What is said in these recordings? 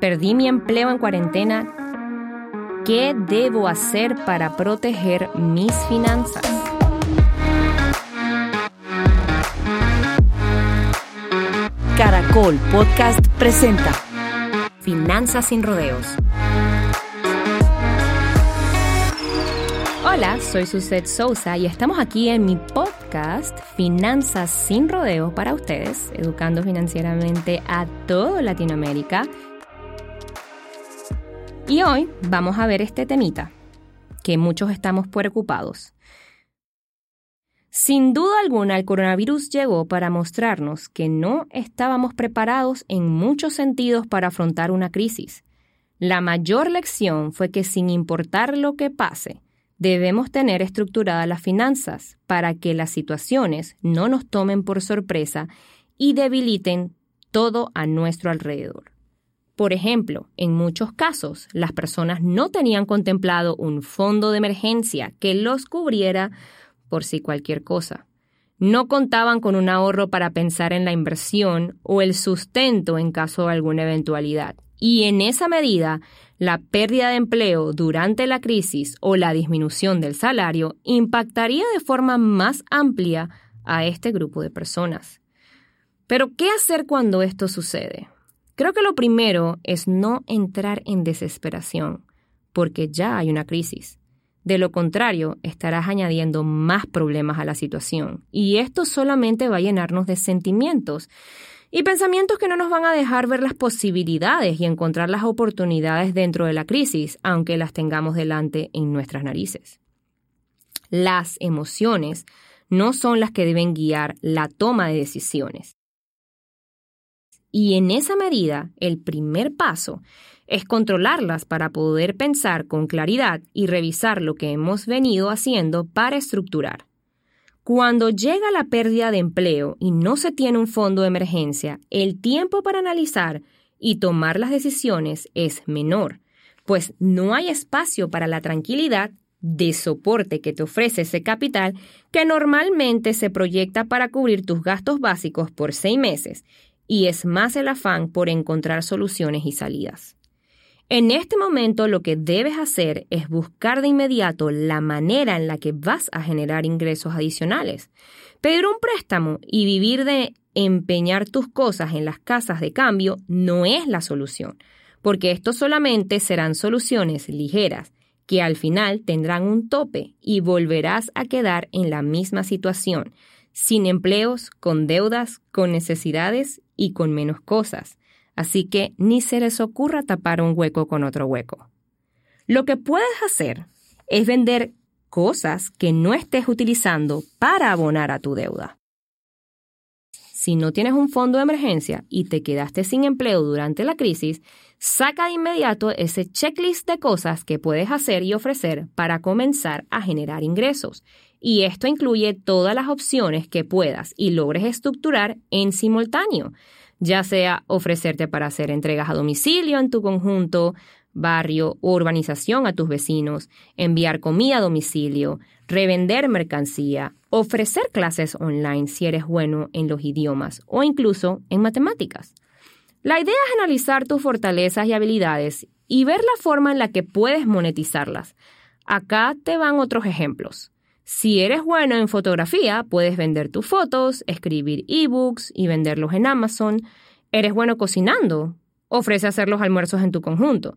Perdí mi empleo en cuarentena. ¿Qué debo hacer para proteger mis finanzas? Caracol Podcast presenta Finanzas sin rodeos. Hola, soy Suset Sousa y estamos aquí en mi podcast Finanzas sin rodeos para ustedes, educando financieramente a toda Latinoamérica y hoy vamos a ver este temita, que muchos estamos preocupados. Sin duda alguna, el coronavirus llegó para mostrarnos que no estábamos preparados en muchos sentidos para afrontar una crisis. La mayor lección fue que sin importar lo que pase, debemos tener estructuradas las finanzas para que las situaciones no nos tomen por sorpresa y debiliten todo a nuestro alrededor. Por ejemplo, en muchos casos, las personas no tenían contemplado un fondo de emergencia que los cubriera por si cualquier cosa. No contaban con un ahorro para pensar en la inversión o el sustento en caso de alguna eventualidad. Y en esa medida, la pérdida de empleo durante la crisis o la disminución del salario impactaría de forma más amplia a este grupo de personas. Pero, ¿qué hacer cuando esto sucede? Creo que lo primero es no entrar en desesperación, porque ya hay una crisis. De lo contrario, estarás añadiendo más problemas a la situación, y esto solamente va a llenarnos de sentimientos y pensamientos que no nos van a dejar ver las posibilidades y encontrar las oportunidades dentro de la crisis, aunque las tengamos delante en nuestras narices. Las emociones no son las que deben guiar la toma de decisiones. Y en esa medida, el primer paso es controlarlas para poder pensar con claridad y revisar lo que hemos venido haciendo para estructurar. Cuando llega la pérdida de empleo y no se tiene un fondo de emergencia, el tiempo para analizar y tomar las decisiones es menor, pues no hay espacio para la tranquilidad de soporte que te ofrece ese capital que normalmente se proyecta para cubrir tus gastos básicos por seis meses y es más el afán por encontrar soluciones y salidas. En este momento lo que debes hacer es buscar de inmediato la manera en la que vas a generar ingresos adicionales. Pedir un préstamo y vivir de empeñar tus cosas en las casas de cambio no es la solución, porque esto solamente serán soluciones ligeras que al final tendrán un tope y volverás a quedar en la misma situación, sin empleos, con deudas, con necesidades y con menos cosas, así que ni se les ocurra tapar un hueco con otro hueco. Lo que puedes hacer es vender cosas que no estés utilizando para abonar a tu deuda. Si no tienes un fondo de emergencia y te quedaste sin empleo durante la crisis, saca de inmediato ese checklist de cosas que puedes hacer y ofrecer para comenzar a generar ingresos. Y esto incluye todas las opciones que puedas y logres estructurar en simultáneo, ya sea ofrecerte para hacer entregas a domicilio en tu conjunto, barrio o urbanización a tus vecinos, enviar comida a domicilio, revender mercancía, ofrecer clases online si eres bueno en los idiomas o incluso en matemáticas. La idea es analizar tus fortalezas y habilidades y ver la forma en la que puedes monetizarlas. Acá te van otros ejemplos. Si eres bueno en fotografía, puedes vender tus fotos, escribir ebooks y venderlos en Amazon. Eres bueno cocinando, ofrece hacer los almuerzos en tu conjunto.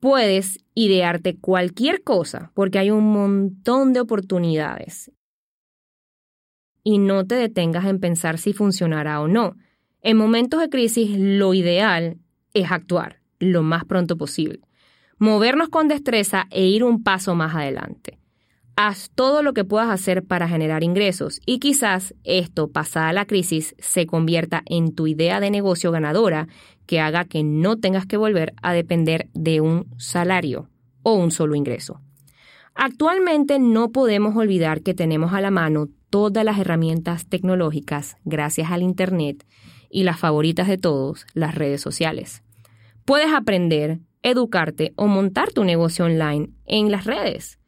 Puedes idearte cualquier cosa porque hay un montón de oportunidades. Y no te detengas en pensar si funcionará o no. En momentos de crisis lo ideal es actuar lo más pronto posible, movernos con destreza e ir un paso más adelante. Haz todo lo que puedas hacer para generar ingresos y quizás esto, pasada la crisis, se convierta en tu idea de negocio ganadora que haga que no tengas que volver a depender de un salario o un solo ingreso. Actualmente no podemos olvidar que tenemos a la mano todas las herramientas tecnológicas gracias al Internet y las favoritas de todos, las redes sociales. Puedes aprender, educarte o montar tu negocio online en las redes.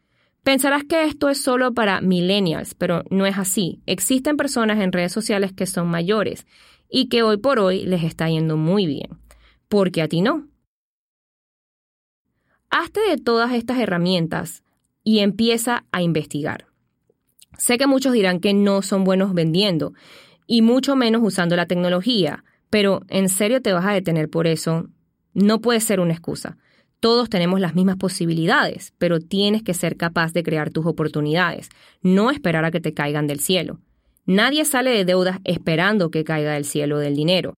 Pensarás que esto es solo para millennials, pero no es así. Existen personas en redes sociales que son mayores y que hoy por hoy les está yendo muy bien. Porque a ti no. Hazte de todas estas herramientas y empieza a investigar. Sé que muchos dirán que no son buenos vendiendo y mucho menos usando la tecnología, pero ¿en serio te vas a detener por eso? No puede ser una excusa. Todos tenemos las mismas posibilidades, pero tienes que ser capaz de crear tus oportunidades, no esperar a que te caigan del cielo. Nadie sale de deudas esperando que caiga del cielo del dinero.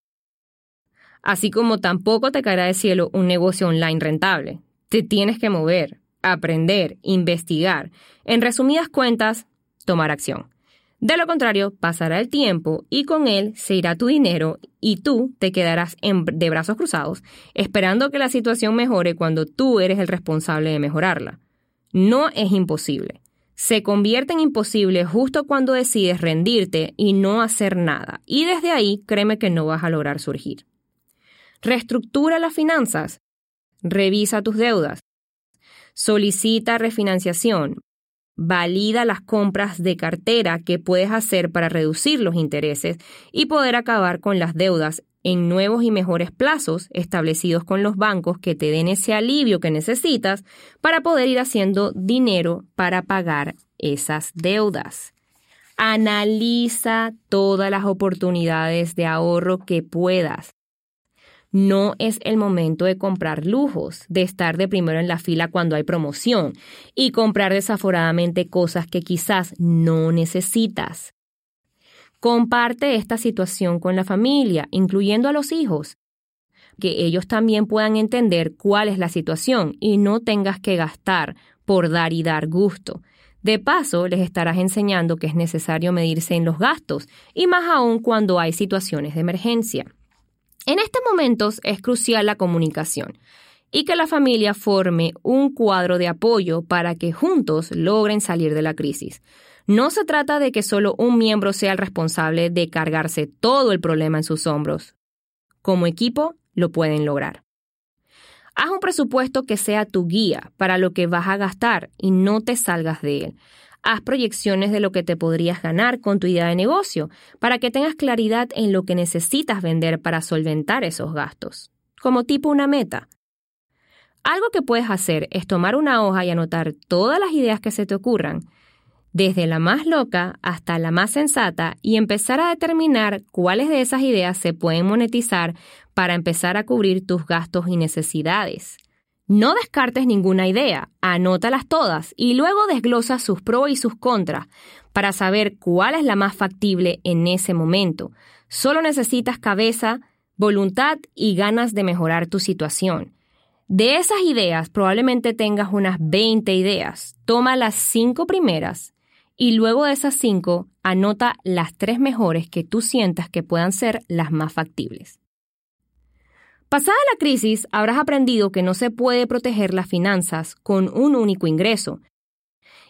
Así como tampoco te caerá del cielo un negocio online rentable. Te tienes que mover, aprender, investigar. En resumidas cuentas, tomar acción. De lo contrario, pasará el tiempo y con él se irá tu dinero y tú te quedarás de brazos cruzados esperando que la situación mejore cuando tú eres el responsable de mejorarla. No es imposible. Se convierte en imposible justo cuando decides rendirte y no hacer nada. Y desde ahí créeme que no vas a lograr surgir. Reestructura las finanzas. Revisa tus deudas. Solicita refinanciación valida las compras de cartera que puedes hacer para reducir los intereses y poder acabar con las deudas en nuevos y mejores plazos establecidos con los bancos que te den ese alivio que necesitas para poder ir haciendo dinero para pagar esas deudas. Analiza todas las oportunidades de ahorro que puedas. No es el momento de comprar lujos, de estar de primero en la fila cuando hay promoción y comprar desaforadamente cosas que quizás no necesitas. Comparte esta situación con la familia, incluyendo a los hijos, que ellos también puedan entender cuál es la situación y no tengas que gastar por dar y dar gusto. De paso, les estarás enseñando que es necesario medirse en los gastos, y más aún cuando hay situaciones de emergencia. En estos momentos es crucial la comunicación y que la familia forme un cuadro de apoyo para que juntos logren salir de la crisis. No se trata de que solo un miembro sea el responsable de cargarse todo el problema en sus hombros. Como equipo, lo pueden lograr. Haz un presupuesto que sea tu guía para lo que vas a gastar y no te salgas de él. Haz proyecciones de lo que te podrías ganar con tu idea de negocio para que tengas claridad en lo que necesitas vender para solventar esos gastos, como tipo una meta. Algo que puedes hacer es tomar una hoja y anotar todas las ideas que se te ocurran, desde la más loca hasta la más sensata, y empezar a determinar cuáles de esas ideas se pueden monetizar para empezar a cubrir tus gastos y necesidades. No descartes ninguna idea, anótalas todas y luego desglosa sus pros y sus contras para saber cuál es la más factible en ese momento. Solo necesitas cabeza, voluntad y ganas de mejorar tu situación. De esas ideas probablemente tengas unas 20 ideas. Toma las cinco primeras y luego de esas cinco anota las tres mejores que tú sientas que puedan ser las más factibles. Pasada la crisis, habrás aprendido que no se puede proteger las finanzas con un único ingreso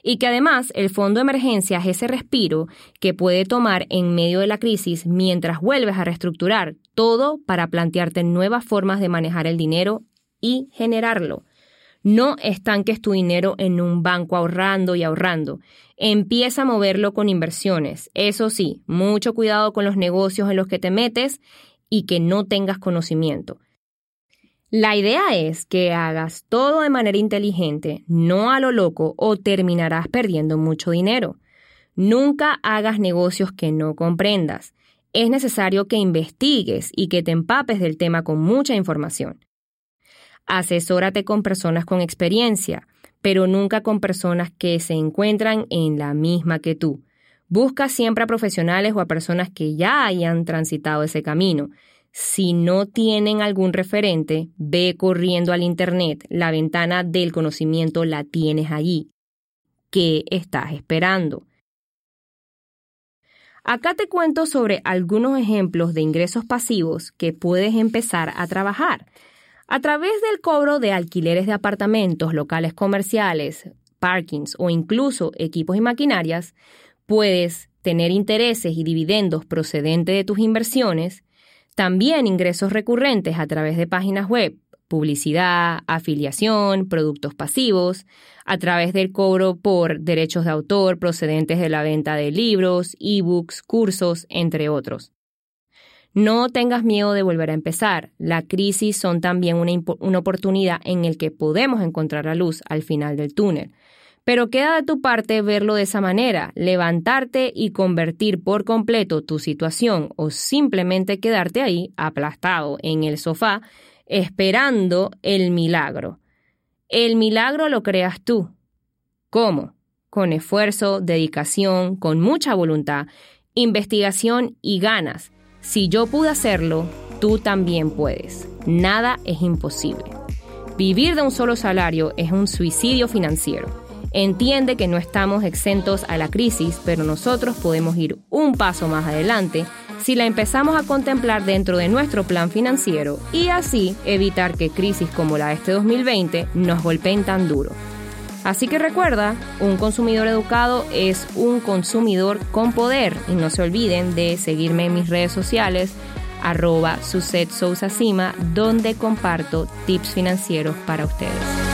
y que además el fondo de emergencia es ese respiro que puede tomar en medio de la crisis mientras vuelves a reestructurar todo para plantearte nuevas formas de manejar el dinero y generarlo. No estanques tu dinero en un banco ahorrando y ahorrando. Empieza a moverlo con inversiones. Eso sí, mucho cuidado con los negocios en los que te metes y que no tengas conocimiento. La idea es que hagas todo de manera inteligente, no a lo loco, o terminarás perdiendo mucho dinero. Nunca hagas negocios que no comprendas. Es necesario que investigues y que te empapes del tema con mucha información. Asesórate con personas con experiencia, pero nunca con personas que se encuentran en la misma que tú. Busca siempre a profesionales o a personas que ya hayan transitado ese camino si no tienen algún referente, ve corriendo al Internet. La ventana del conocimiento la tienes allí. ¿Qué estás esperando? Acá te cuento sobre algunos ejemplos de ingresos pasivos que puedes empezar a trabajar. A través del cobro de alquileres de apartamentos, locales comerciales, parkings o incluso equipos y maquinarias, puedes tener intereses y dividendos procedentes de tus inversiones, también ingresos recurrentes a través de páginas web, publicidad, afiliación, productos pasivos, a través del cobro por derechos de autor procedentes de la venta de libros, ebooks, cursos, entre otros. No tengas miedo de volver a empezar. La crisis son también una, una oportunidad en el que podemos encontrar la luz al final del túnel. Pero queda de tu parte verlo de esa manera, levantarte y convertir por completo tu situación o simplemente quedarte ahí aplastado en el sofá esperando el milagro. El milagro lo creas tú. ¿Cómo? Con esfuerzo, dedicación, con mucha voluntad, investigación y ganas. Si yo pude hacerlo, tú también puedes. Nada es imposible. Vivir de un solo salario es un suicidio financiero. Entiende que no estamos exentos a la crisis, pero nosotros podemos ir un paso más adelante si la empezamos a contemplar dentro de nuestro plan financiero y así evitar que crisis como la de este 2020 nos golpeen tan duro. Así que recuerda, un consumidor educado es un consumidor con poder y no se olviden de seguirme en mis redes sociales arroba donde comparto tips financieros para ustedes.